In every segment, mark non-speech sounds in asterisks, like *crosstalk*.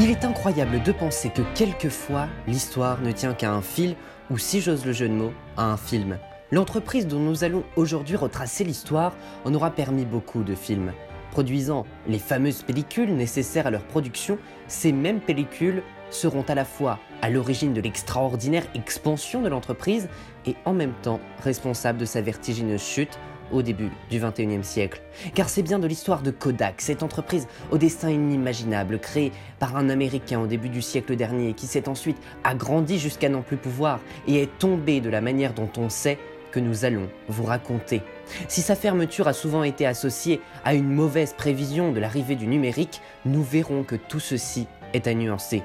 Il est incroyable de penser que quelquefois, l'histoire ne tient qu'à un fil, ou si j'ose le jeu de mots, à un film. L'entreprise dont nous allons aujourd'hui retracer l'histoire en aura permis beaucoup de films. Produisant les fameuses pellicules nécessaires à leur production, ces mêmes pellicules seront à la fois à l'origine de l'extraordinaire expansion de l'entreprise et en même temps responsables de sa vertigineuse chute au début du 21e siècle. Car c'est bien de l'histoire de Kodak, cette entreprise au destin inimaginable, créée par un Américain au début du siècle dernier, qui s'est ensuite agrandi jusqu'à n'en plus pouvoir et est tombée de la manière dont on sait que nous allons vous raconter. Si sa fermeture a souvent été associée à une mauvaise prévision de l'arrivée du numérique, nous verrons que tout ceci est à nuancer.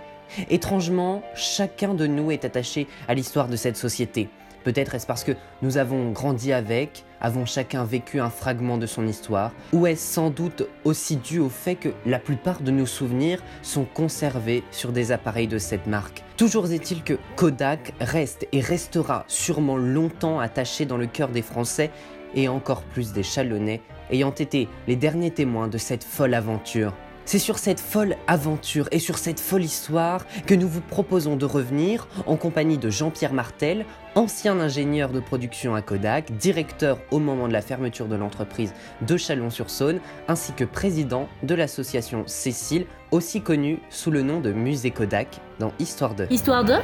Étrangement, chacun de nous est attaché à l'histoire de cette société. Peut-être est-ce parce que nous avons grandi avec, avons chacun vécu un fragment de son histoire, ou est-ce sans doute aussi dû au fait que la plupart de nos souvenirs sont conservés sur des appareils de cette marque Toujours est-il que Kodak reste et restera sûrement longtemps attaché dans le cœur des Français et encore plus des Chalonnais, ayant été les derniers témoins de cette folle aventure. C'est sur cette folle aventure et sur cette folle histoire que nous vous proposons de revenir en compagnie de Jean-Pierre Martel, ancien ingénieur de production à Kodak, directeur au moment de la fermeture de l'entreprise de Chalon-sur-Saône, ainsi que président de l'association Cécile, aussi connue sous le nom de Musée Kodak dans Histoire de. Histoire de?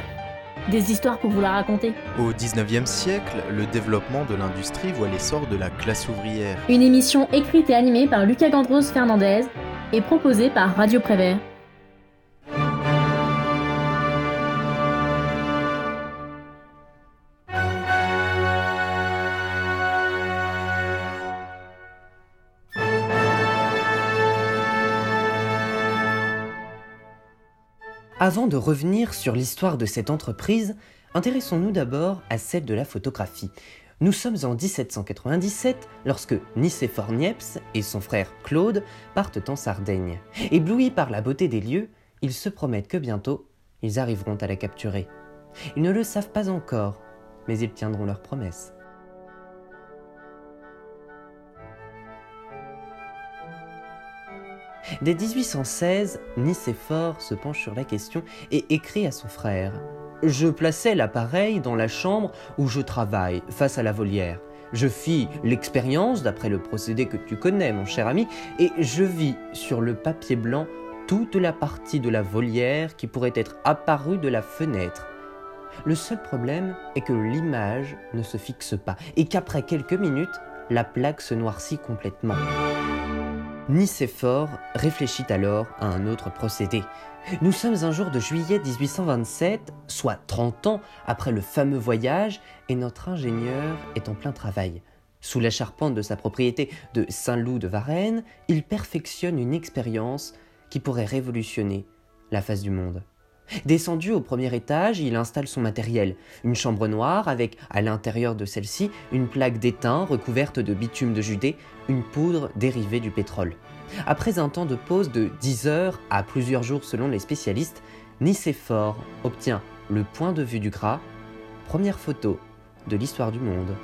Des histoires pour vous la raconter. Au 19e siècle, le développement de l'industrie voit l'essor de la classe ouvrière. Une émission écrite et animée par Lucas Gandros Fernandez et proposée par Radio Prévert. Avant de revenir sur l'histoire de cette entreprise, intéressons-nous d'abord à celle de la photographie. Nous sommes en 1797 lorsque Nicéphore Niepce et son frère Claude partent en Sardaigne. Éblouis par la beauté des lieux, ils se promettent que bientôt, ils arriveront à la capturer. Ils ne le savent pas encore, mais ils tiendront leur promesse. Dès 1816, Nicéphore se penche sur la question et écrit à son frère Je plaçais l'appareil dans la chambre où je travaille, face à la volière. Je fis l'expérience, d'après le procédé que tu connais, mon cher ami, et je vis sur le papier blanc toute la partie de la volière qui pourrait être apparue de la fenêtre. Le seul problème est que l'image ne se fixe pas et qu'après quelques minutes, la plaque se noircit complètement. Nicéphore réfléchit alors à un autre procédé. Nous sommes un jour de juillet 1827, soit 30 ans après le fameux voyage, et notre ingénieur est en plein travail. Sous la charpente de sa propriété de Saint-Loup de Varennes, il perfectionne une expérience qui pourrait révolutionner la face du monde. Descendu au premier étage, il installe son matériel, une chambre noire avec à l'intérieur de celle-ci une plaque d'étain recouverte de bitume de Judée, une poudre dérivée du pétrole. Après un temps de pause de 10 heures à plusieurs jours selon les spécialistes, Nicéphore obtient le point de vue du gras, première photo de l'histoire du monde.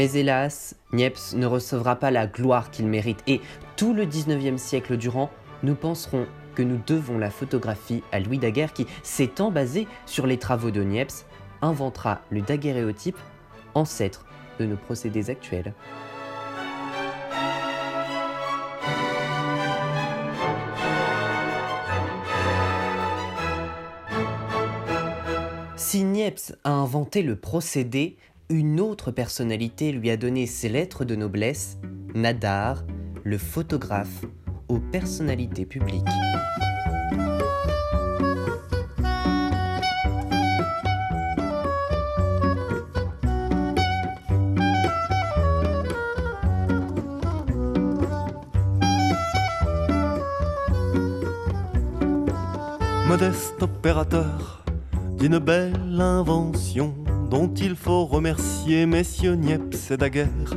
Mais hélas, Niepce ne recevra pas la gloire qu'il mérite et tout le 19e siècle durant, nous penserons que nous devons la photographie à Louis Daguerre qui, s'étant basé sur les travaux de Niepce, inventera le daguerréotype, ancêtre de nos procédés actuels. Si Niepce a inventé le procédé, une autre personnalité lui a donné ses lettres de noblesse, Nadar, le photographe aux personnalités publiques. Modeste opérateur d'une belle invention dont il faut remercier messieurs Niepce et Daguerre.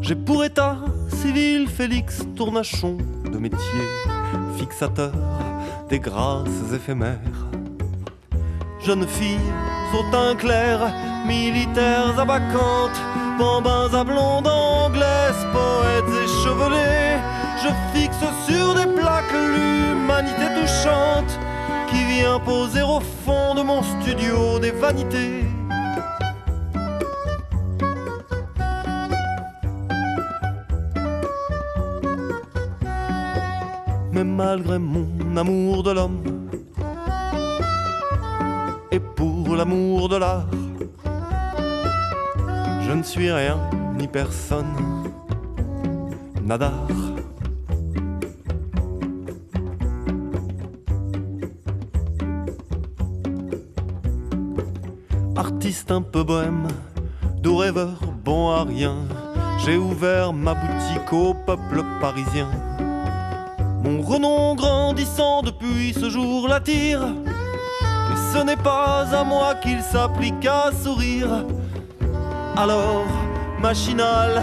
J'ai pour état civil Félix Tournachon de métier, fixateur des grâces éphémères. Jeunes filles au clair, militaires à bacchantes, bambins à blondes anglaises, poètes échevelés. Je fixe sur des plaques l'humanité touchante qui vient poser au fond de mon studio des vanités. Malgré mon amour de l'homme et pour l'amour de l'art, je ne suis rien ni personne, nadar. Artiste un peu bohème, doux rêveur, bon à rien, j'ai ouvert ma boutique au peuple parisien. Mon renom grandissant depuis ce jour l'attire. Mais ce n'est pas à moi qu'il s'applique à sourire. Alors, machinal,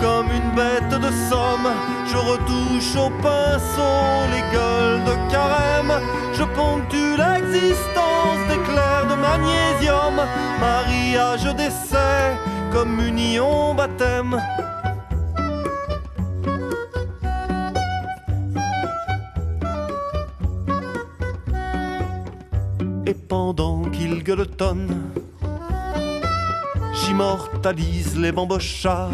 comme une bête de somme, je retouche au pinceau les gueules de carême. Je ponctue l'existence d'éclairs de magnésium, mariage d'essai, communion, baptême. J'immortalise les bambochards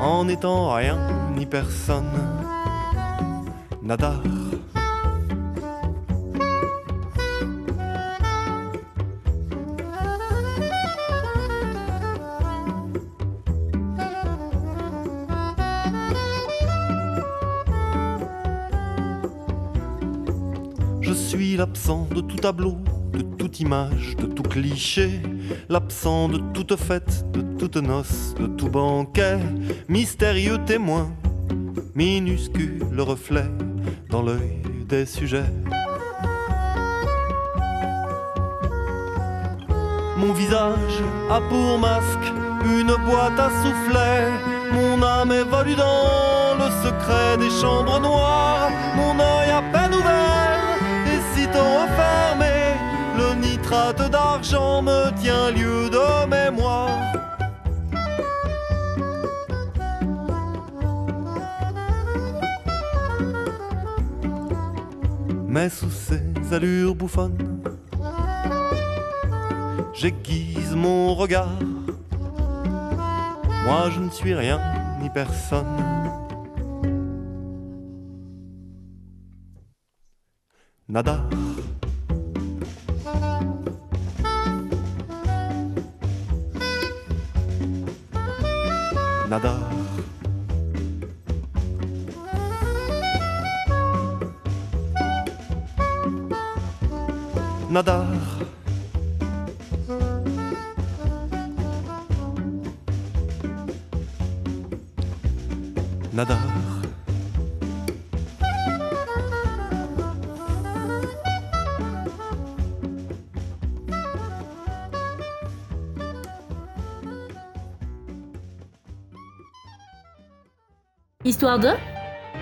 en étant rien ni personne, nadar. Je suis l'absent de tout tableau, image, de tout cliché, l'absent de toute fête, de toute noce, de tout banquet, mystérieux témoin, minuscule reflet dans l'œil des sujets. Mon visage a pour masque une boîte à soufflet. Mon âme évolue dans le secret des chambres noires. Mon œil D'argent me tient lieu de mémoire. Mais sous ces allures bouffonnes, j'aiguise mon regard. Moi je ne suis rien ni personne. Nada. De?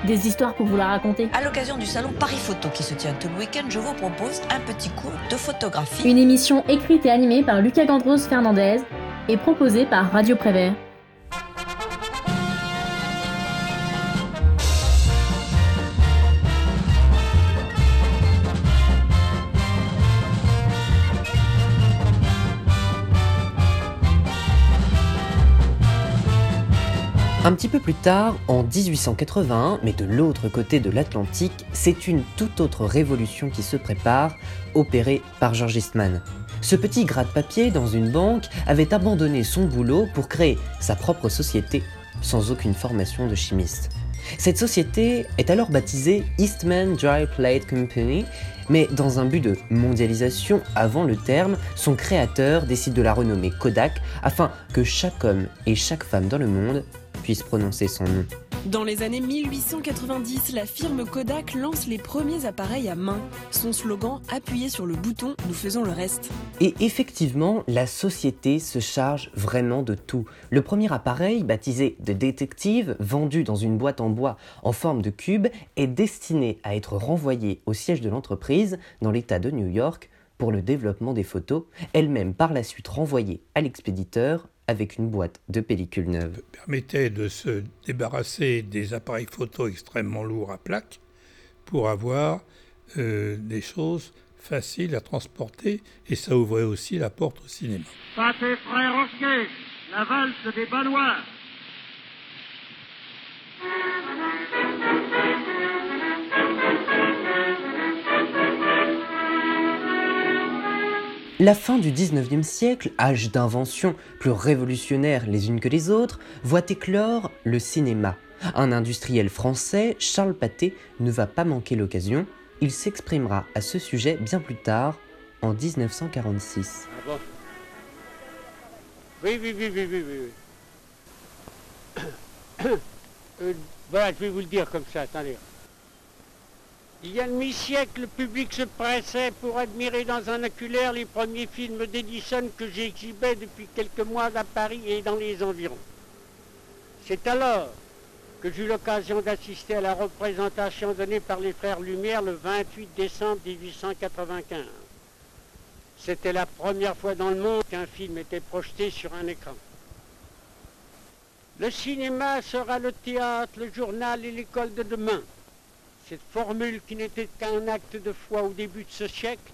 Des histoires pour vous la raconter. À l'occasion du salon Paris Photo qui se tient tout le week-end, je vous propose un petit cours de photographie. Une émission écrite et animée par Lucas Gandros Fernandez et proposée par Radio Prévert. Un petit peu plus tard, en 1881, mais de l'autre côté de l'Atlantique, c'est une toute autre révolution qui se prépare, opérée par George Eastman. Ce petit gratte-papier dans une banque avait abandonné son boulot pour créer sa propre société, sans aucune formation de chimiste. Cette société est alors baptisée Eastman Dry Plate Company, mais dans un but de mondialisation avant le terme, son créateur décide de la renommer Kodak afin que chaque homme et chaque femme dans le monde puisse prononcer son nom. Dans les années 1890, la firme Kodak lance les premiers appareils à main. Son slogan Appuyez sur le bouton, nous faisons le reste. Et effectivement, la société se charge vraiment de tout. Le premier appareil, baptisé de Detective, vendu dans une boîte en bois en forme de cube, est destiné à être renvoyé au siège de l'entreprise dans l'État de New York pour le développement des photos, elle-même par la suite renvoyée à l'expéditeur avec une boîte de pellicules neuves. permettait de se débarrasser des appareils photo extrêmement lourds à plaques pour avoir euh, des choses faciles à transporter et ça ouvrait aussi la porte au cinéma. Pâté frère Roquet, la valse des Balois. La fin du 19e siècle, âge d'inventions plus révolutionnaires les unes que les autres, voit éclore le cinéma. Un industriel français, Charles Pathé, ne va pas manquer l'occasion. Il s'exprimera à ce sujet bien plus tard, en 1946. Ah Oui, oui, oui, oui, oui, oui. *coughs* Euh, je vais vous le dire comme ça, attendez. Il y a demi-siècle, le public se pressait pour admirer dans un oculaire les premiers films d'Edison que j'exhibais depuis quelques mois à Paris et dans les environs. C'est alors que j'eus l'occasion d'assister à la représentation donnée par les frères Lumière le 28 décembre 1895. C'était la première fois dans le monde qu'un film était projeté sur un écran. Le cinéma sera le théâtre, le journal et l'école de demain. Cette formule qui n'était qu'un acte de foi au début de ce siècle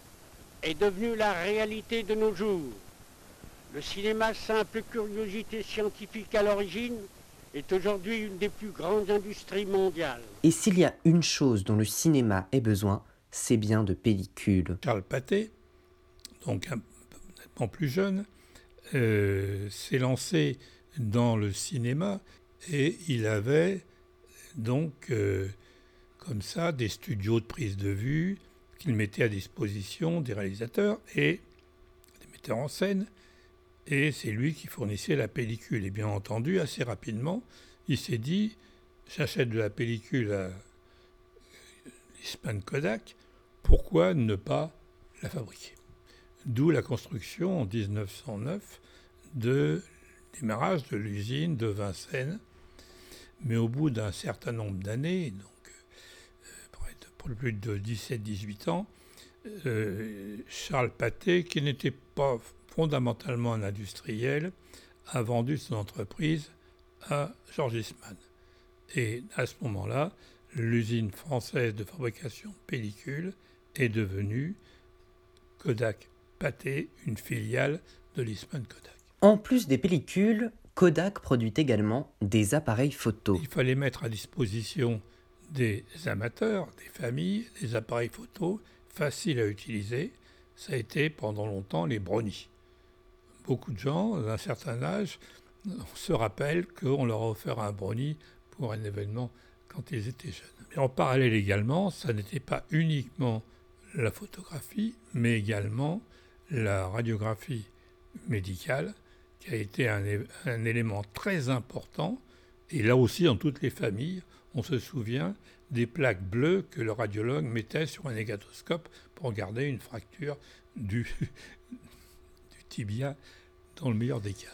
est devenue la réalité de nos jours. Le cinéma, simple curiosité scientifique à l'origine, est aujourd'hui une des plus grandes industries mondiales. Et s'il y a une chose dont le cinéma ait besoin, c'est bien de pellicules. Charles Pathé, donc un nettement plus jeune, euh, s'est lancé dans le cinéma et il avait donc euh, comme ça des studios de prise de vue qu'il mettait à disposition des réalisateurs et des metteurs en scène et c'est lui qui fournissait la pellicule. Et bien entendu, assez rapidement, il s'est dit j'achète de la pellicule à l'Ispan Kodak, pourquoi ne pas la fabriquer? D'où la construction en 1909 de démarrage de l'usine de Vincennes. Mais au bout d'un certain nombre d'années, pour plus de 17-18 ans, euh, Charles Pathé, qui n'était pas fondamentalement un industriel, a vendu son entreprise à George Eastman. Et à ce moment-là, l'usine française de fabrication de pellicules est devenue Kodak Pathé, une filiale de l'Eastman Kodak. En plus des pellicules, Kodak produit également des appareils photo. Il fallait mettre à disposition des amateurs, des familles, des appareils photo faciles à utiliser. Ça a été pendant longtemps les brownies beaucoup de gens d'un certain âge se rappellent qu'on leur a offert un brownie pour un événement quand ils étaient jeunes. Mais en parallèle également, ça n'était pas uniquement la photographie, mais également la radiographie médicale, qui a été un, un, élément très important. Et là aussi, dans toutes les familles, on se souvient des plaques bleues que le radiologue mettait sur un négatoscope pour regarder une fracture du, *laughs* du tibia dans le meilleur des cas.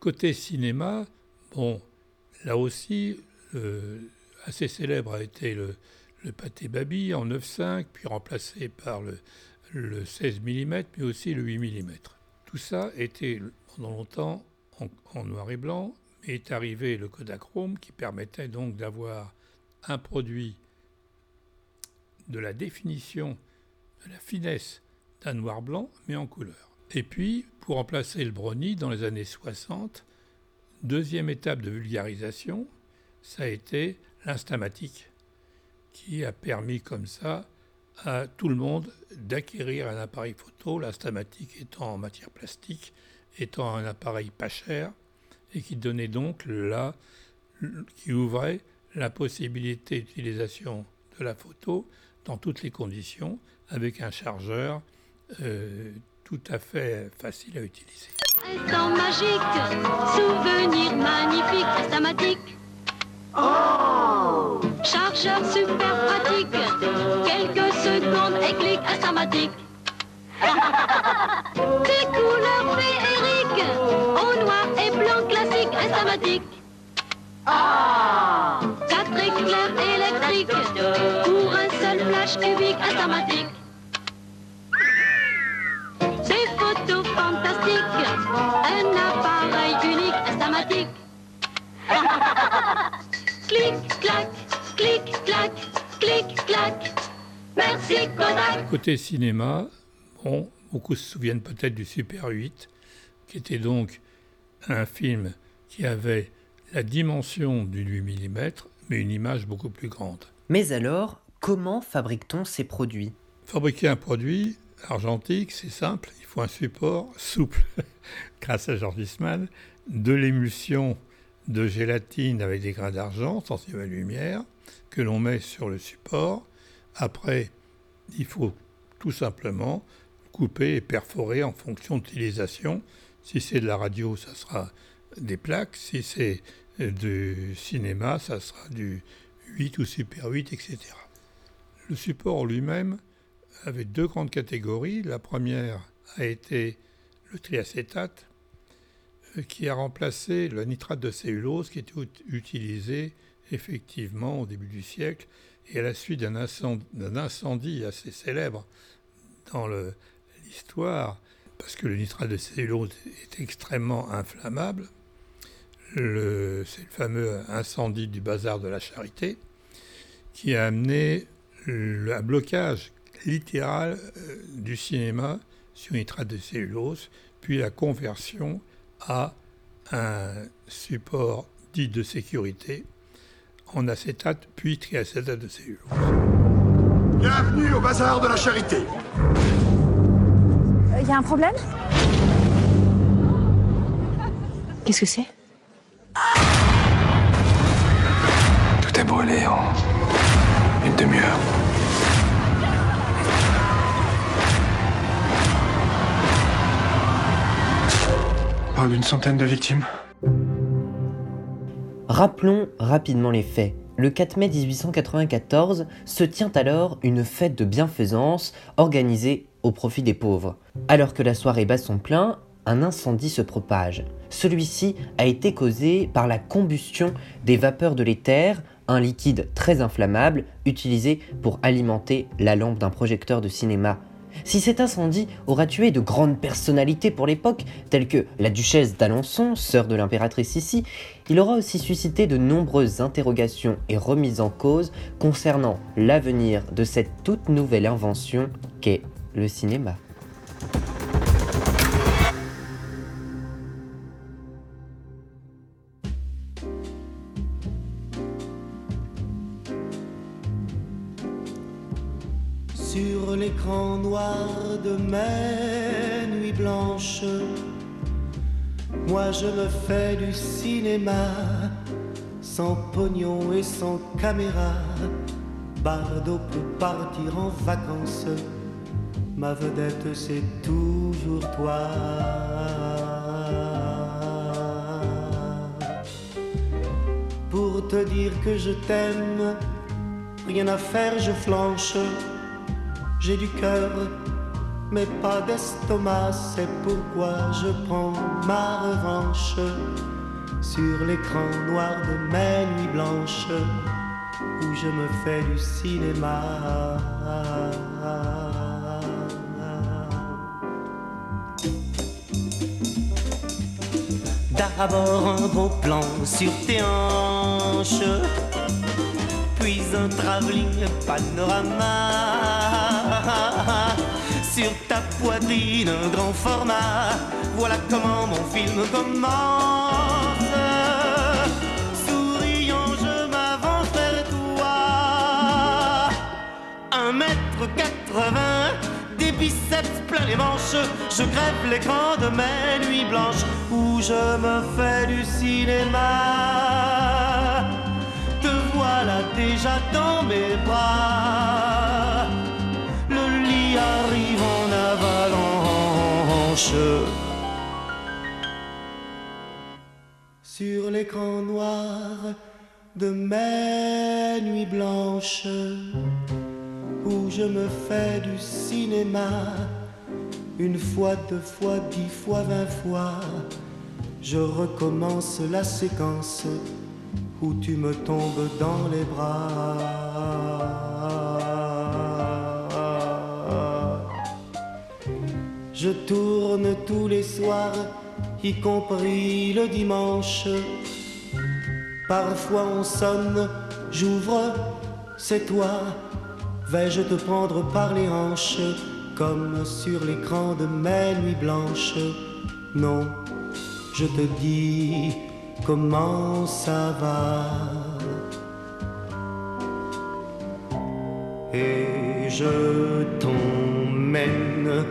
Côté cinéma, bon, là aussi, assez célèbre a été le, le pâté Babi en 9,5, puis remplacé par le, le 16 mm, mais aussi le 8 mm. Tout ça était pendant longtemps en, en noir et blanc, mais est arrivé le Kodachrome qui permettait donc d'avoir un produit de la définition, de la finesse d'un noir blanc, mais en couleur. Et puis, pour remplacer le brownie dans les années 60, deuxième étape de vulgarisation, ça a été l'instamatique, qui a permis comme ça à tout le monde d'acquérir un appareil photo, l'instamatique étant en matière plastique, étant un appareil pas cher, et qui donnait donc là, qui ouvrait la possibilité d'utilisation de la photo dans toutes les conditions, avec un chargeur euh, tout à fait facile à utiliser. Instant magique, souvenir magnifique, instamatique. Oh flasheur super pratique. Quelques secondes et clic instamatique. *laughs* Des couleurs féeriques, au noir et blanc classique instamatique. Quatre éclairs électriques pour un seul flash cubique instamatique. Des photos fantastiques, un appareil unique instamatique. *laughs* clic, clac, clic, clac, clic, clac. Merci Kodak. Côté cinéma, bon, beaucoup se souviennent peut-être du Super 8, qui était donc un film qui avait la dimension du 8 mm, mais une image beaucoup plus grande. Mais alors, comment fabrique-t-on ces produits? Fabriquer un produit argentique, c'est simple, il faut un support souple, *laughs* grâce à George Eastman, de l'émulsion de gélatine avec des grains d'argent, sensible à la lumière, que l'on met sur le support. Après, il faut tout simplement couper et perforer en fonction d'utilisation. Si c'est de la radio, ça sera des plaques. Si c'est du cinéma, ça sera du 8 ou Super 8, etc. Le support lui-même avait deux grandes catégories. La première a été le triacétate, euh, qui a remplacé le nitrate de cellulose qui était utilisé effectivement au début du siècle et à la suite d'un incendie, assez célèbre dans l'histoire, parce que le nitrate de cellulose est extrêmement inflammable. C'est le fameux incendie du bazar de la charité qui a amené un blocage littéral euh, du cinéma sur nitrate de cellulose, puis la conversion à un support dit de sécurité en acétate puis triacétate de cellulose. Bienvenue au bazar de la charité. Il euh, y a un problème? Qu'est-ce que c'est? Brûlé en une demi-heure. parle d'une centaine de victimes. Rappelons rapidement les faits. Le 4 mai 1894 se tient alors une fête de bienfaisance organisée au profit des pauvres. Alors que la soirée bat son plein, un incendie se propage. Celui-ci a été causé par la combustion des vapeurs de l'éther, un liquide très inflammable utilisé pour alimenter la lampe d'un projecteur de cinéma si cet incendie aura tué de grandes personnalités pour l'époque, telles que la duchesse d'Alençon, sœur de l'impératrice ici, il aura aussi suscité de nombreuses interrogations et remises en cause concernant l'avenir de cette toute nouvelle invention qu'est le cinéma. L'écran noir de mes nuits blanches. Moi je me fais du cinéma, sans pognon et sans caméra. Bardo peut partir en vacances, ma vedette c'est toujours toi. Pour te dire que je t'aime, rien à faire, je flanche j'ai du cœur, mais pas d'estomac, c'est pourquoi je prends ma revanche sur l'écran noir de mes nuits blanches où je me fais du cinéma. D'abord un gros plan sur tes hanches, puis un travelling panorama *laughs* sur ta poitrine, un grand format. Voilà comment mon film commence. Souriant, je m'avance vers toi. Un mètre quatre-vingts, des biceps plein les manches. Je crève l'écran de mes nuits blanches où je me fais du cinéma. Te voilà déjà dans mes bras Sur l'écran noir de mes nuits blanches où je me fais du cinéma une fois, deux fois, dix fois, vingt fois. Je recommence la séquence où tu me tombes dans les bras. Je tourne tous les soirs, y compris le dimanche. Parfois on sonne, j'ouvre, c'est toi. Vais-je te prendre par les hanches, comme sur l'écran de mes nuits blanches? Non, je te dis comment ça va. Et je t'emmène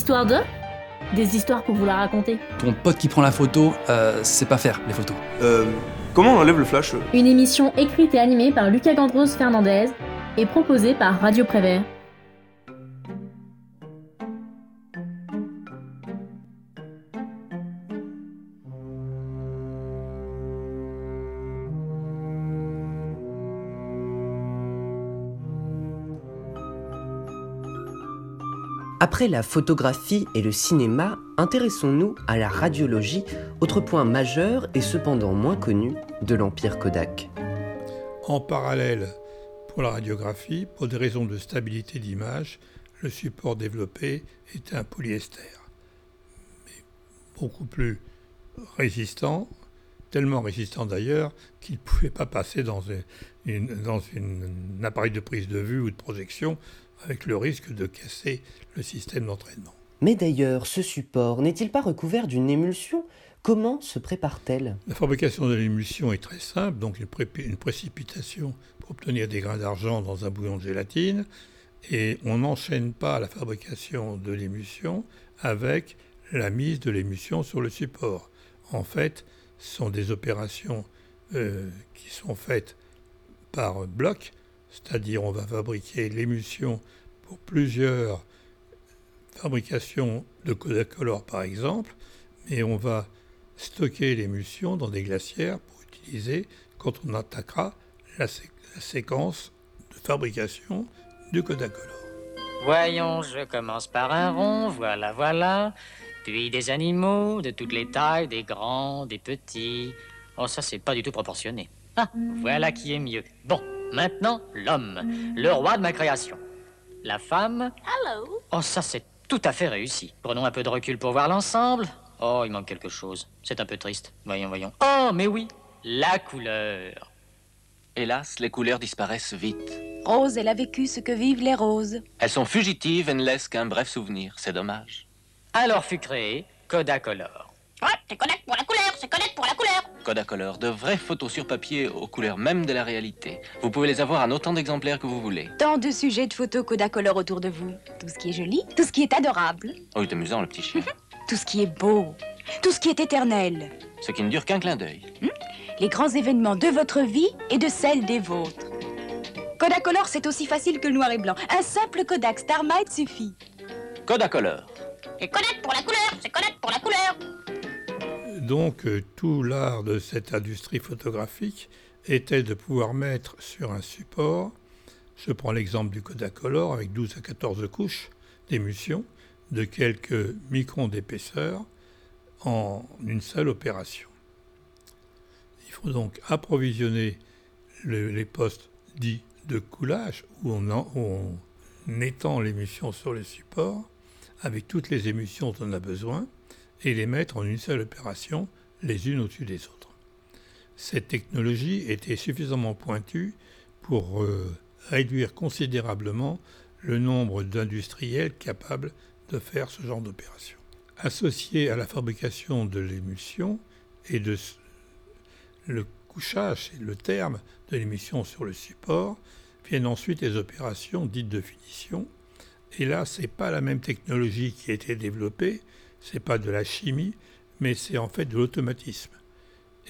Histoire de Des histoires pour vous la raconter. Ton pote qui prend la photo, euh, c'est pas faire les photos. Euh, comment on enlève le flash Une émission écrite et animée par Lucas Gandros Fernandez et proposée par Radio Prévert. Après la photographie et le cinéma, intéressons-nous à la radiologie, autre point majeur et cependant moins connu de l'Empire Kodak. En parallèle, pour la radiographie, pour des raisons de stabilité d'image, le support développé était un polyester, mais beaucoup plus résistant, tellement résistant d'ailleurs qu'il ne pouvait pas passer dans, un appareil de prise de vue ou de projection avec le risque de casser le système d'entraînement. Mais d'ailleurs, ce support n'est-il pas recouvert d'une émulsion? Comment se prépare-t-elle? La fabrication de l'émulsion est très simple, donc une, pré une, précipitation pour obtenir des grains d'argent dans un bouillon de gélatine, et on n'enchaîne pas la fabrication de l'émulsion avec la mise de l'émulsion sur le support. En fait, ce sont des opérations euh, qui sont faites par bloc, c'est-à-dire on va fabriquer l'émulsion pour plusieurs fabrications de Kodacolor par exemple, mais on va stocker l'émulsion dans des glacières pour utiliser quand on attaquera la, la séquence de fabrication du Kodacolor. Voyons, je commence par un rond, voilà, voilà. Puis des animaux de toutes les tailles, des grands, des petits. Oh, ça, c'est pas du tout proportionné. Ah, voilà qui est mieux. Bon, maintenant, l'homme, le roi de ma création. La femme. Hello. Oh, ça, c'est tout à fait réussi. Prenons un peu de recul pour voir l'ensemble. Oh, il manque quelque chose. C'est un peu triste. Voyons, voyons. Oh, mais oui, la couleur. Hélas, les couleurs disparaissent vite. Rose, elle a vécu ce que vivent les roses. Elles sont fugitives et ne laissent qu'un bref souvenir. C'est dommage. Alors fut créé Kodacolor. Ouais, c'est Kodak pour la couleur, c'est Kodak pour la couleur. Kodacolor, de vraies photos sur papier aux couleurs même de la réalité. Vous pouvez les avoir en autant d'exemplaires que vous voulez. Tant de sujets de photos Kodacolor autour de vous. Tout ce qui est joli, tout ce qui est adorable. Oh, il est amusant, le petit chien. tout ce qui est beau, tout ce qui est éternel. Ce qui ne dure qu'un clin d'œil. Hmm? Les grands événements de votre vie et de celle des vôtres. Kodacolor, c'est aussi facile que le noir et blanc. Un simple Kodak Starmite suffit. Kodacolor. C'est Kodak pour la couleur, c'est Kodak pour la couleur. Donc euh, tout l'art de cette industrie photographique était de pouvoir mettre sur un support, je prends l'exemple du Kodacolor avec 12 à 14 couches d'émulsion de quelques microns d'épaisseur en une seule opération. Il faut donc approvisionner le, les postes dits de coulage où on, en, où on étend l'émulsion sur le support avec toutes les émulsions dont on a besoin et les mettre en une seule opération, les unes au-dessus des autres. Cette technologie était suffisamment pointue pour euh, réduire considérablement le nombre d'industriels capables de faire ce genre d'opération. Associé à la fabrication de l'émulsion et de le couchage, c'est le terme de l'émulsion sur le support, viennent ensuite les opérations dites de finition. Et là, ce n'est pas la même technologie qui a été développée, c'est pas de la chimie, mais c'est en fait de l'automatisme.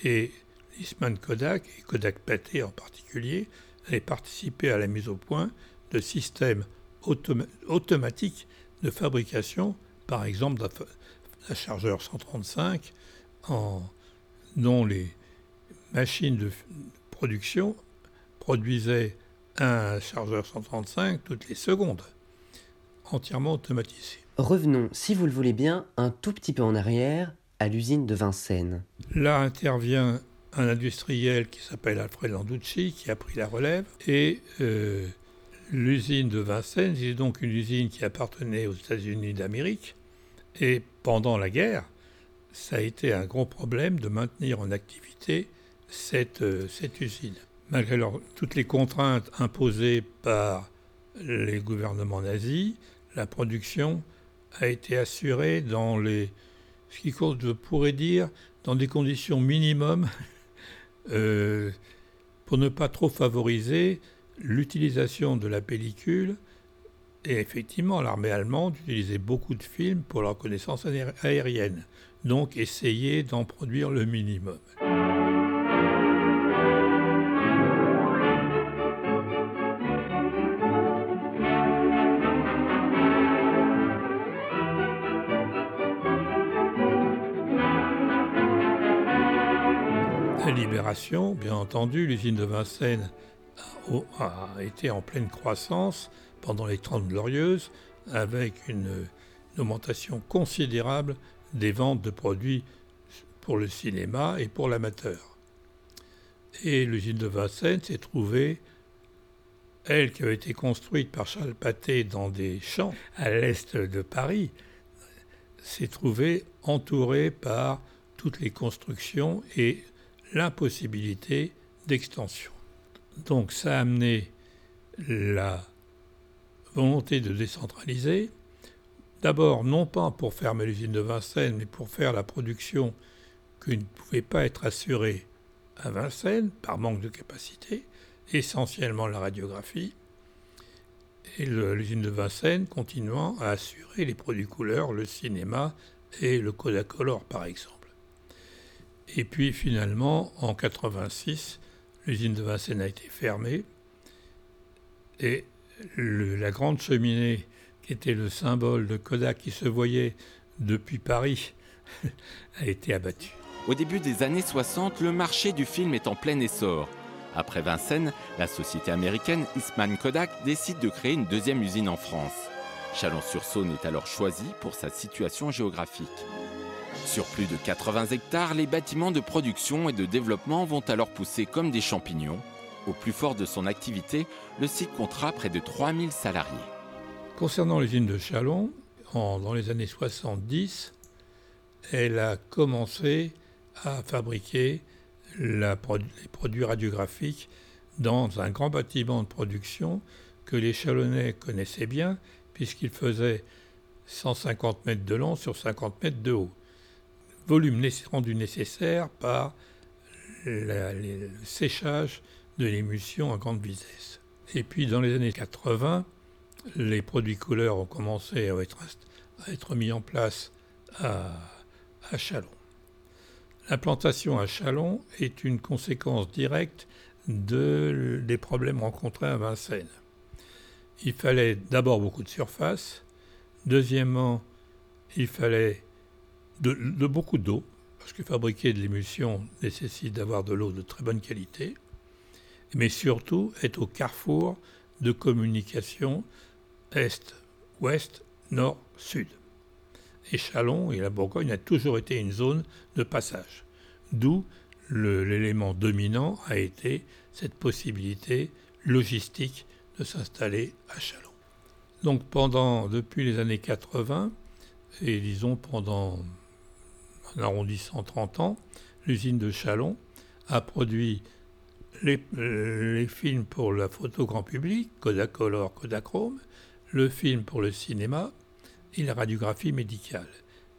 Et Eastman Kodak, et Kodak Pathé en particulier, avaient participé à la mise au point de systèmes automatiques de fabrication, par exemple d'un chargeur 135, en, dont les machines de production produisaient un chargeur 135 toutes les secondes, entièrement automatisé. Revenons, si vous le voulez bien, un tout petit peu en arrière, à l'usine de Vincennes. Là intervient un industriel qui s'appelle Alfred Landucci, qui a pris la relève, et euh, l'usine de Vincennes, c'est donc une usine qui appartenait aux États-Unis d'Amérique, et pendant la guerre, ça a été un gros problème de maintenir en activité cette, euh, cette usine. Malgré toutes les contraintes imposées par les gouvernements nazis, la production a été assurée dans les, ce qui je pourrais dire, dans des conditions minimum *laughs* euh, pour ne pas trop favoriser l'utilisation de la pellicule. Et effectivement, l'armée allemande utilisait beaucoup de films pour la reconnaissance aérienne. Donc, essayer d'en produire le minimum. Bien entendu, l'usine de Vincennes a, été en pleine croissance pendant les Trente Glorieuses, avec une, augmentation considérable des ventes de produits pour le cinéma et pour l'amateur. Et l'usine de Vincennes s'est trouvée, elle qui avait été construite par Charles Pathé dans des champs à l'est de Paris, s'est trouvée entourée par toutes les constructions et l'impossibilité d'extension. Donc ça a amené la volonté de décentraliser, d'abord non pas pour fermer l'usine de Vincennes, mais pour faire la production qui ne pouvait pas être assurée à Vincennes par manque de capacité, essentiellement la radiographie, et l'usine de Vincennes continuant à assurer les produits couleurs, le cinéma et le Kodacolor par exemple. Et puis finalement, en 86, l'usine de Vincennes a été fermée et la grande cheminée qui était le symbole de Kodak qui se voyait depuis Paris *laughs* a été abattue. Au début des années 60, le marché du film est en plein essor. Après Vincennes, la société américaine Eastman Kodak décide de créer une deuxième usine en France. Chalon-sur-Saône est alors choisi pour sa situation géographique. Sur plus de 80 hectares, les bâtiments de production et de développement vont alors pousser comme des champignons. Au plus fort de son activité, le site comptera près de 3000 salariés. Concernant l'usine de Chalon, dans les années 70, elle a commencé à fabriquer les produits radiographiques dans un grand bâtiment de production que les Chalonnais connaissaient bien, puisqu'il faisait 150 mètres de long sur 50 mètres de haut volume rendu nécessaire par le séchage de l'émulsion à grande vitesse. Et puis dans les années 80, les produits couleurs ont commencé à être, à être mis en place à, à Chalon. L'implantation à Chalon est une conséquence directe de, des problèmes rencontrés à Vincennes. Il fallait d'abord beaucoup de surface, deuxièmement, il fallait de, beaucoup d'eau, parce que fabriquer de l'émulsion nécessite d'avoir de l'eau de très bonne qualité, mais surtout être au carrefour de communication est, ouest, nord, sud. Et Chalon et la Bourgogne a toujours été une zone de passage, d'où l'élément dominant a été cette possibilité logistique de s'installer à Chalon. Donc pendant, depuis les années 80, et disons pendant en arrondissant 30 ans, l'usine de Chalon a produit les, films pour la photo grand public, Kodacolor, Kodachrome, le film pour le cinéma et la radiographie médicale.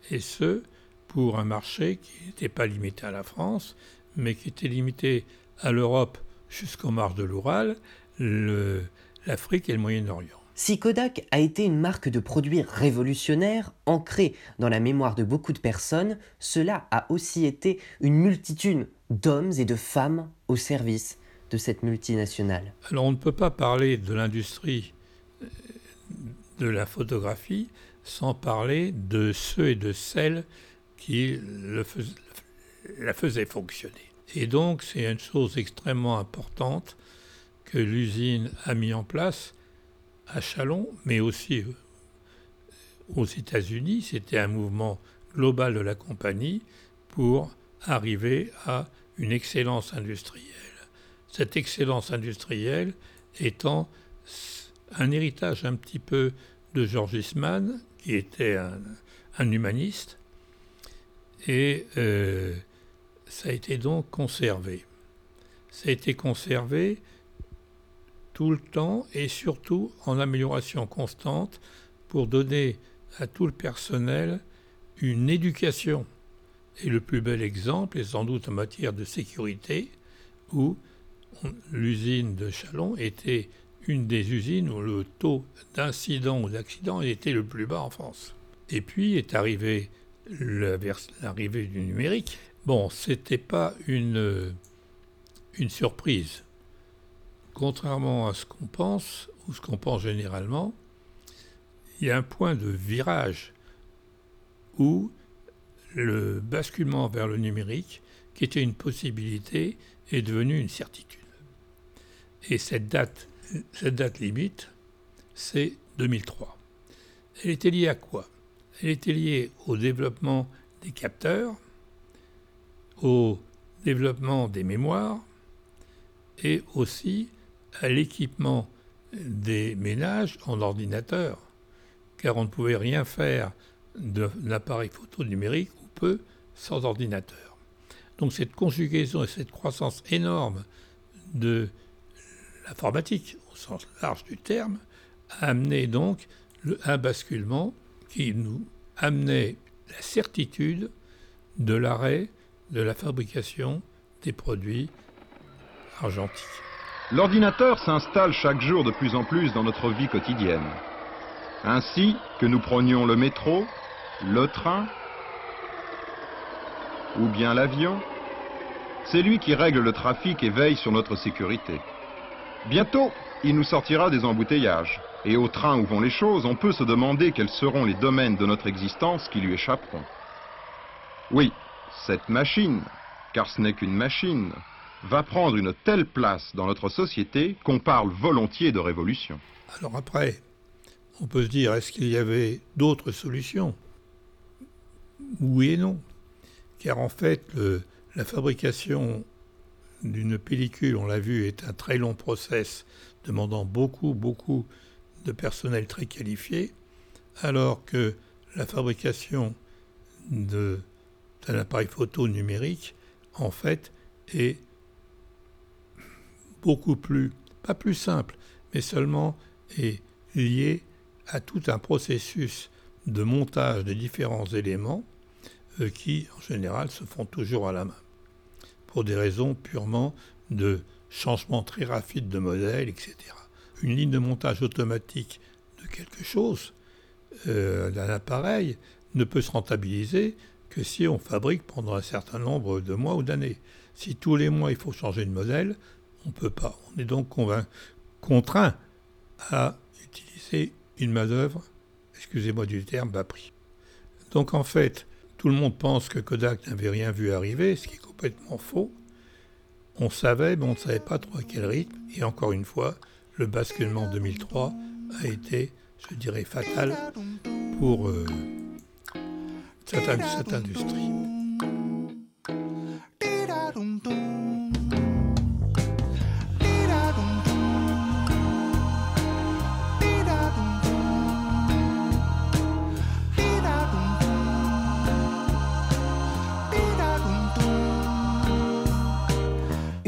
Et ce, pour un marché qui n'était pas limité à la France, mais qui était limité à l'Europe jusqu'aux marges de l'Oural, l'Afrique et le Moyen-Orient. Si Kodak a été une marque de produits révolutionnaire, ancrée dans la mémoire de beaucoup de personnes, cela a aussi été une multitude d'hommes et de femmes au service de cette multinationale. Alors on ne peut pas parler de l'industrie euh, de la photographie sans parler de ceux et de celles qui la faisaient fonctionner. Et donc c'est une chose extrêmement importante que l'usine a mis en place à Chalon, mais aussi euh, aux États-Unis. C'était un mouvement global de la compagnie pour arriver à une excellence industrielle. Cette excellence industrielle étant un héritage un petit peu de George Eastman, qui était un, humaniste, et euh, ça a été donc conservé. Ça a été conservé tout le temps et surtout en amélioration constante pour donner à tout le personnel une éducation. Et le plus bel exemple est sans doute en matière de sécurité, où l'usine de Chalon était une des usines où le taux d'incident ou d'accident était le plus bas en France. Et puis est arrivé l'arrivée du numérique. Bon, c'était pas une surprise contrairement à ce qu'on pense, ou ce qu'on pense généralement, il y a un point de virage où le basculement vers le numérique, qui était une possibilité, est devenu une certitude. Et cette date, cette date limite, c'est 2003. Elle était liée à quoi? Elle était liée au développement des capteurs, au développement des mémoires et aussi à l'équipement des ménages en ordinateur, car on ne pouvait rien faire d'un appareil photo numérique ou peu sans ordinateur. Donc cette conjugaison et cette croissance énorme de l'informatique, au sens large du terme, a amené donc un basculement qui nous amenait la certitude de l'arrêt de la fabrication des produits argentiques. L'ordinateur s'installe chaque jour de plus en plus dans notre vie quotidienne. Ainsi que nous prenions le métro, le train ou bien l'avion, c'est lui qui règle le trafic et veille sur notre sécurité. Bientôt, il nous sortira des embouteillages. Et au train où vont les choses, on peut se demander quels seront les domaines de notre existence qui lui échapperont. Oui, cette machine, car ce n'est qu'une machine, va prendre une telle place dans notre société qu'on parle volontiers de révolution. Alors après, on peut se dire, est-ce qu'il y avait d'autres solutions? Oui et non. Car en fait, la fabrication d'une pellicule, on l'a vu, est un très long process demandant beaucoup, beaucoup de personnel très qualifié, alors que la fabrication d'un appareil photo numérique, en fait, est beaucoup plus, pas plus simple, mais seulement est lié à tout un processus de montage de différents éléments euh, qui, en général, se font toujours à la main, pour des raisons purement de changement très rapide de modèle, etc. Une ligne de montage automatique de quelque chose, euh, d'un appareil, ne peut se rentabiliser que si on fabrique pendant un certain nombre de mois ou d'années. Si tous les mois il faut changer de modèle, on ne peut pas. On est donc contraint à utiliser une main-d'œuvre, excusez-moi du terme, bas prix. Donc en fait, tout le monde pense que Kodak n'avait rien vu arriver, ce qui est complètement faux. On savait, mais on ne savait pas trop à quel rythme. Et encore une fois, le basculement 2003 a été, je dirais, fatal pour euh, cette industrie.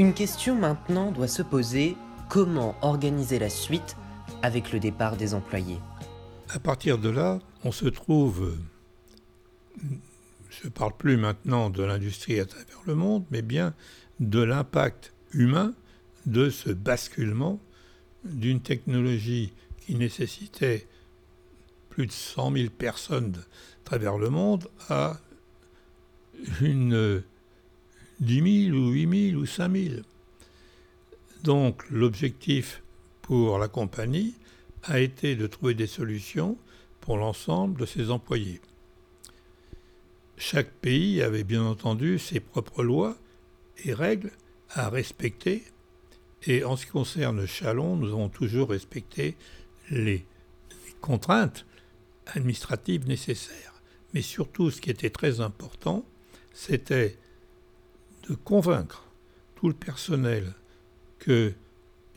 Une question maintenant doit se poser, comment organiser la suite avec le départ des employés? À partir de là, on se trouve, je ne parle plus maintenant de l'industrie à travers le monde, mais bien de l'impact humain de ce basculement d'une technologie qui nécessitait plus de 100 000 personnes à travers le monde à une 10 000 ou 8 000 ou 5 000. Donc l'objectif pour la compagnie a été de trouver des solutions pour l'ensemble de ses employés. Chaque pays avait bien entendu ses propres lois et règles à respecter. Et en ce qui concerne Chalon, nous avons toujours respecté les contraintes administratives nécessaires. Mais surtout, ce qui était très important, c'était de convaincre tout le personnel qu'il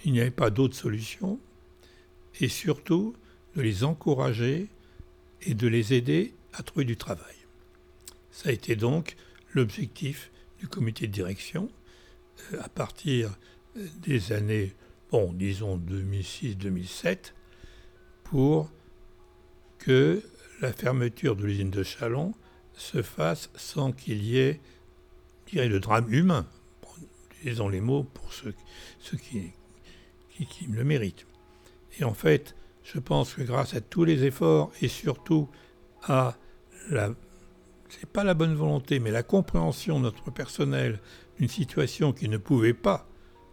n'y avait pas d'autre solution et surtout de les encourager et de les aider à trouver du travail. Ça a été donc l'objectif du comité de direction euh, à partir euh, des années, bon, disons 2006-2007, pour que la fermeture de l'usine de Chalon se fasse sans qu'il y ait, dirais, de drame humain. disons les mots pour ceux, qui, le méritent. Et en fait, je pense que grâce à tous les efforts et surtout à la c'est pas la bonne volonté, mais la compréhension de notre personnel d'une situation qui ne pouvait pas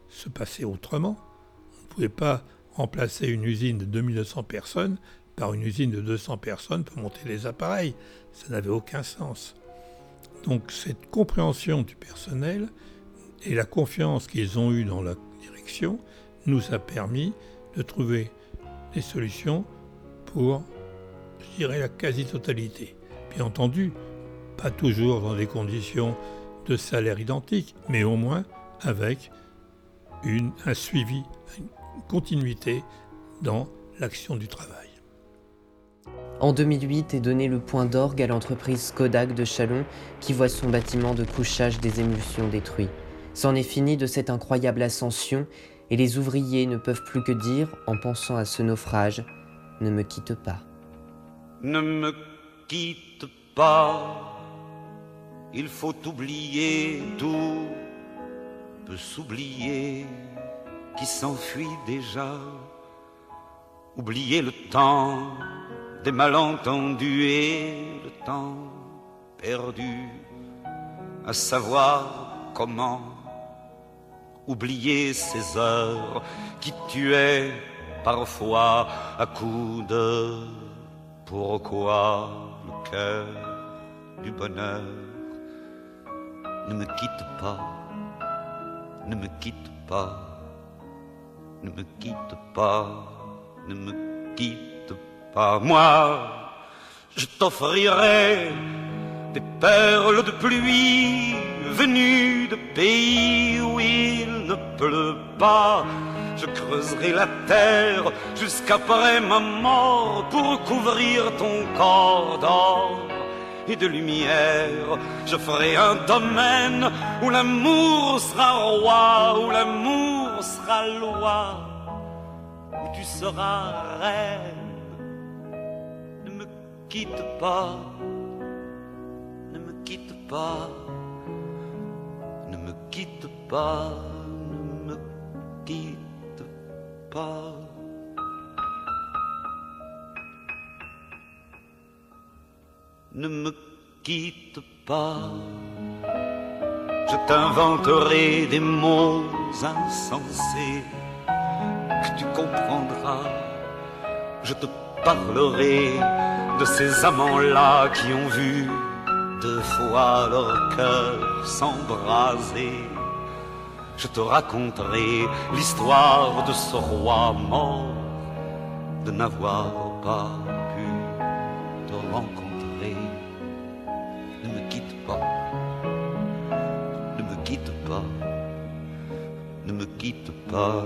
se passer autrement. On ne pouvait pas remplacer une usine de 2200 personnes par une usine de 200 personnes pour monter les appareils. Ça n'avait aucun sens. Donc cette compréhension du personnel et la confiance qu'ils ont eue dans la direction nous a permis de trouver des solutions pour, je dirais, la quasi-totalité. Bien entendu, pas toujours dans des conditions de salaire identiques, mais au moins avec un suivi, une continuité dans l'action du travail. En 2008 est donné le point d'orgue à l'entreprise Kodak de Chalon qui voit son bâtiment de couchage des émulsions détruit. C'en est fini de cette incroyable ascension et les ouvriers ne peuvent plus que dire, en pensant à ce naufrage, ne me quitte pas. Ne me quitte pas, il faut oublier tout, peut s'oublier qui s'enfuit déjà, oublier le temps des malentendus et le temps perdu, à savoir comment oublier ces heures qui tuaient parfois à coups de pourquoi le cœur du bonheur ne me quitte pas, ne me quitte pas, ne me quitte pas, ne me quitte pas. Moi, je t'offrirai des perles de pluie venues de pays où il ne pleut pas. Je creuserai la terre jusqu'après ma mort pour couvrir ton corps d'or et de lumière. Je ferai un domaine où l'amour sera roi, où l'amour sera loi, où tu seras reine. Ne me quitte pas, ne me quitte pas, ne me quitte pas, ne me quitte pas. ne me quitte pas. Je t'inventerai des mots insensés que tu comprendras. Je te parlerai de ces amants-là qui ont vu deux fois leur cœur s'embraser. Je te raconterai l'histoire de ce roi mort de n'avoir pas pu te rencontrer. Ne me quitte pas, ne me quitte pas, ne me quitte pas,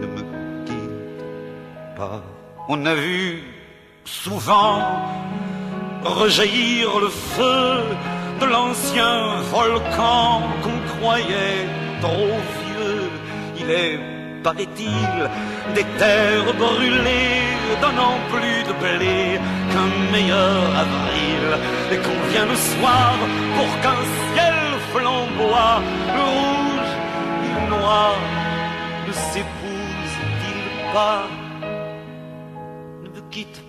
ne me quitte pas. On a vu souvent rejaillir le feu de l'ancien volcan qu'on croyait trop vieux. Il est, paraît-il, des terres brûlées donnant plus de blé qu'un meilleur avril. Et qu'on vient le soir pour qu'un ciel flamboie, le rouge et le noir ne s'épousent-ils pas?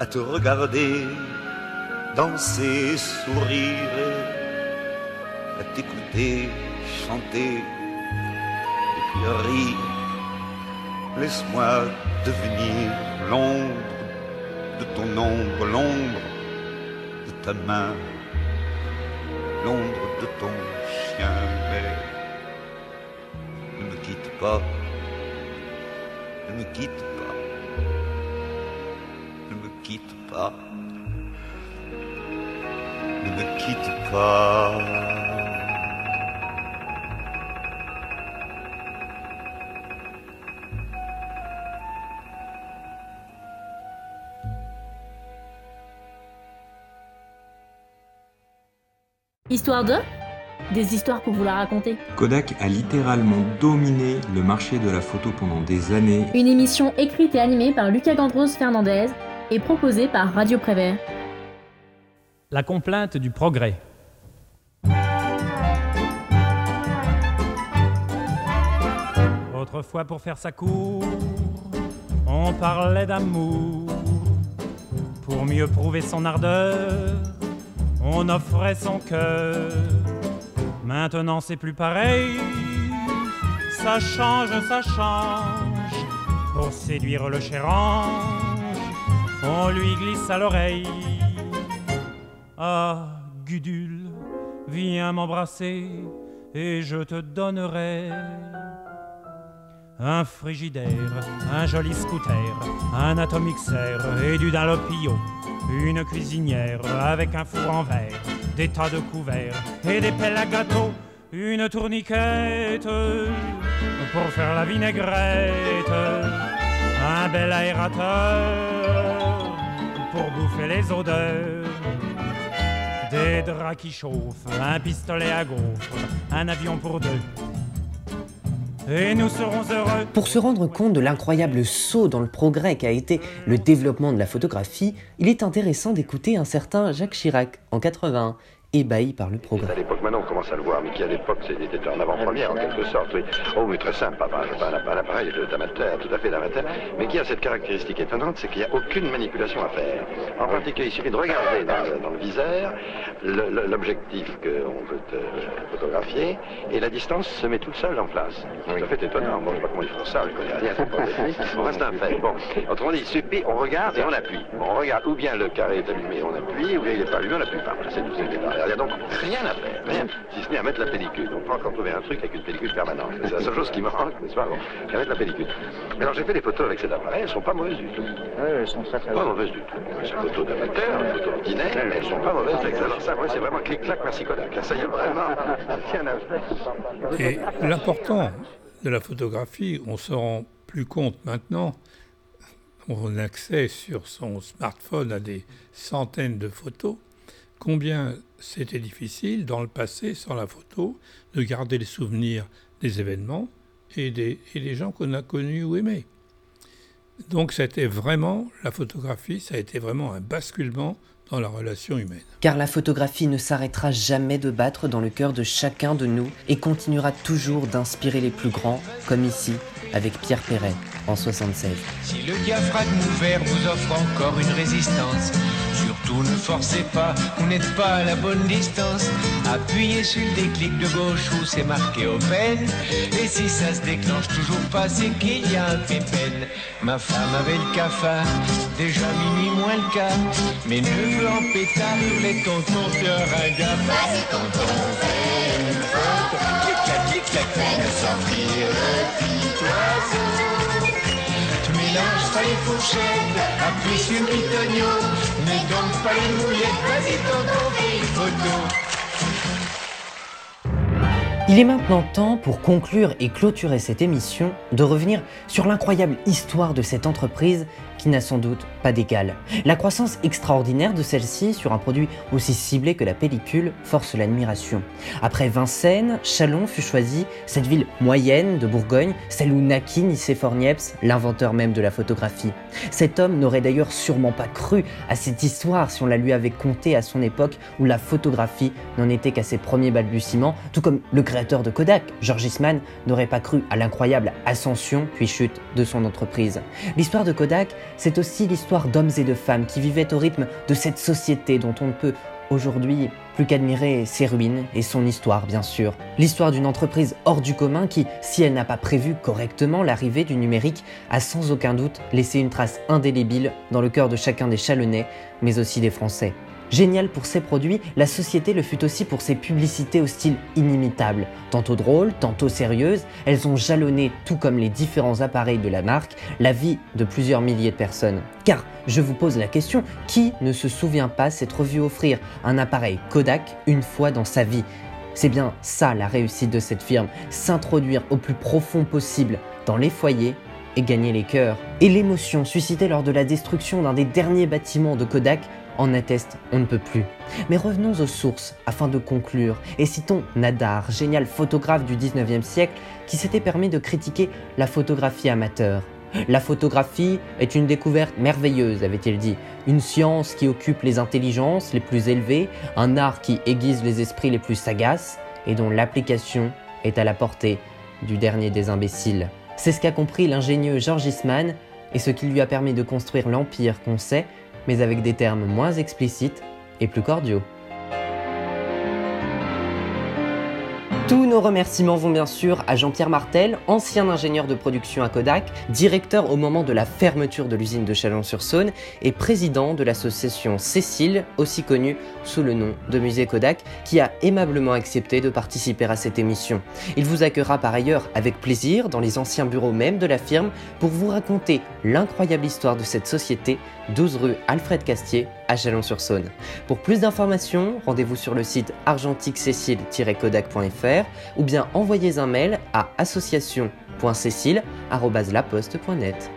à te regarder danser, sourire, à t'écouter chanter et puis rire. Laisse-moi devenir l'ombre de ton ombre, l'ombre de ta main, l'ombre de ton chien. Mais ne me quitte pas, ne me quitte pas, pas, ne me quitte pas. Histoire de? Des histoires pour vous la raconter. Kodak a littéralement dominé le marché de la photo pendant des années. Une émission écrite et animée par Lucas Gandros Fernandez et proposée par Radio Prévert. La complainte du progrès. Autrefois, pour faire sa cour, on parlait d'amour. Pour mieux prouver son ardeur, on offrait son cœur. Maintenant, c'est plus pareil. Ça change, ça change. Pour séduire le cher ange, on lui glisse à l'oreille. Ah, Gudule, viens m'embrasser et je te donnerai un frigidaire, un joli scooter, un atomixer et du Dalopio, une cuisinière avec un four en verre, des tas de couverts et des pelles à gâteau, une tourniquette pour faire la vinaigrette, un bel aérateur pour bouffer les odeurs. Des draps qui chauffent, un pistolet à gaufres, un avion pour deux, et nous serons heureux. Pour se rendre compte de l'incroyable saut dans le progrès qu'a été le développement de la photographie, il est intéressant d'écouter un certain Jacques Chirac en 81 ébahi par le progrès. À l'époque, maintenant on commence à le voir, mais qui à l'époque c'était en avant-première en quelque sorte, oui. Oh oui, très simple, pas, pas, pas, un appareil d'amateur, tout à fait d'amateur, mais qui a cette caractéristique étonnante, c'est qu'il n'y a aucune manipulation à faire. En particulier, il suffit de regarder dans le, dans le viseur l'objectif qu'on veut et la distance se met toute seule en place. C'est tout à fait étonnant. Bon, je sais pas comment ils font ça, je connais rien. *laughs* On reste un fait. Bon, autrement dit, suffit, on regarde et on appuie. Bon, on regarde ou bien le carré est allumé, on appuie, ou bien il n'est pas allumé, on n'appuie pas. C'est tout, c'est il n'y a donc rien à faire, rien, si ce n'est à mettre la pellicule. On peut encore trouver un truc avec une pellicule permanente. C'est la seule chose qui me manque, n'est-ce pas? Bon, à mettre la pellicule. Alors j'ai fait des photos avec cet appareil, elles ne sont pas mauvaises du tout. Oui, elles sont très très Pas mauvaises du tout. C'est une photo d'amateur, une photo ordinaire, mais elles ne sont pas mauvaises avec ça. Alors ça, ouais, c'est vraiment clic-clac, merci Kodak. Là, ça y est vraiment *laughs* faire. Et l'important de la photographie, on se rend plus compte maintenant, on a accès sur son smartphone à des centaines de photos, combien c'était difficile dans le passé, sans la photo, de garder les souvenirs des événements et des, et des gens qu'on a connus ou aimés. Donc c'était vraiment, la photographie, ça a été vraiment un basculement dans la relation humaine. Car la photographie ne s'arrêtera jamais de battre dans le cœur de chacun de nous et continuera toujours d'inspirer les plus grands, comme ici, avec Pierre Perret, en 76. Si le diaphragme ouvert vous offre encore une résistance, surtout ne forcez pas, vous n'êtes pas à la bonne distance. Appuyez sur le déclic de gauche où c'est marqué open. Et si ça se déclenche toujours pas, c'est qu'il y a un pépène. Ma femme avait le cafard, déjà minuit moins le quart. Mes neveux en pétard, les tontons un gars. Vas-y tonton, Il est maintenant temps, pour conclure et clôturer cette émission, de revenir sur l'incroyable histoire de cette entreprise qui n'a sans doute pas d'égal. La croissance extraordinaire de celle-ci sur un produit aussi ciblé que la pellicule force l'admiration. Après Vincennes, Chalon fut choisi, cette ville moyenne de Bourgogne, celle où naquit Nicéphore Niepce, l'inventeur même de la photographie. Cet homme n'aurait d'ailleurs sûrement pas cru à cette histoire si on la lui avait contée à son époque où la photographie n'en était qu'à ses premiers balbutiements, tout comme le créateur de Kodak, George Eastman, n'aurait pas cru à l'incroyable ascension puis chute de son entreprise. L'histoire de Kodak, c'est aussi l'histoire d'hommes et de femmes qui vivaient au rythme de cette société dont on ne peut aujourd'hui plus qu'admirer ses ruines et son histoire bien sûr. L'histoire d'une entreprise hors du commun qui, si elle n'a pas prévu correctement l'arrivée du numérique, a sans aucun doute laissé une trace indélébile dans le cœur de chacun des Chalonnais, mais aussi des Français. Génial pour ses produits, la société le fut aussi pour ses publicités au style inimitable. Tantôt drôles, tantôt sérieuses, elles ont jalonné, tout comme les différents appareils de la marque, la vie de plusieurs milliers de personnes. Car, je vous pose la question, qui ne se souvient pas s'être vu offrir un appareil Kodak une fois dans sa vie? C'est bien ça la réussite de cette firme, s'introduire au plus profond possible dans les foyers et gagner les cœurs. Et l'émotion suscitée lors de la destruction d'un des derniers bâtiments de Kodak en atteste, on ne peut plus. Mais revenons aux sources afin de conclure et citons Nadar, génial photographe du 19e siècle qui s'était permis de critiquer la photographie amateur. La photographie est une découverte merveilleuse, avait-il dit, une science qui occupe les intelligences les plus élevées, un art qui aiguise les esprits les plus sagaces et dont l'application est à la portée du dernier des imbéciles. C'est ce qu'a compris l'ingénieux George Eastman et ce qui lui a permis de construire l'empire qu'on sait mais avec des termes moins explicites et plus cordiaux. Nos remerciements vont bien sûr à Jean-Pierre Martel, ancien ingénieur de production à Kodak, directeur au moment de la fermeture de l'usine de Chalon-sur-Saône et président de l'association Cécile, aussi connue sous le nom de Musée Kodak, qui a aimablement accepté de participer à cette émission. Il vous accueillera par ailleurs avec plaisir dans les anciens bureaux même de la firme pour vous raconter l'incroyable histoire de cette société, 12 rue Alfred Castier à Chalon-sur-Saône. Pour plus d'informations, rendez-vous sur le site argentiquecécile-kodak.fr ou bien envoyez un mail à association.cécile.laposte.net.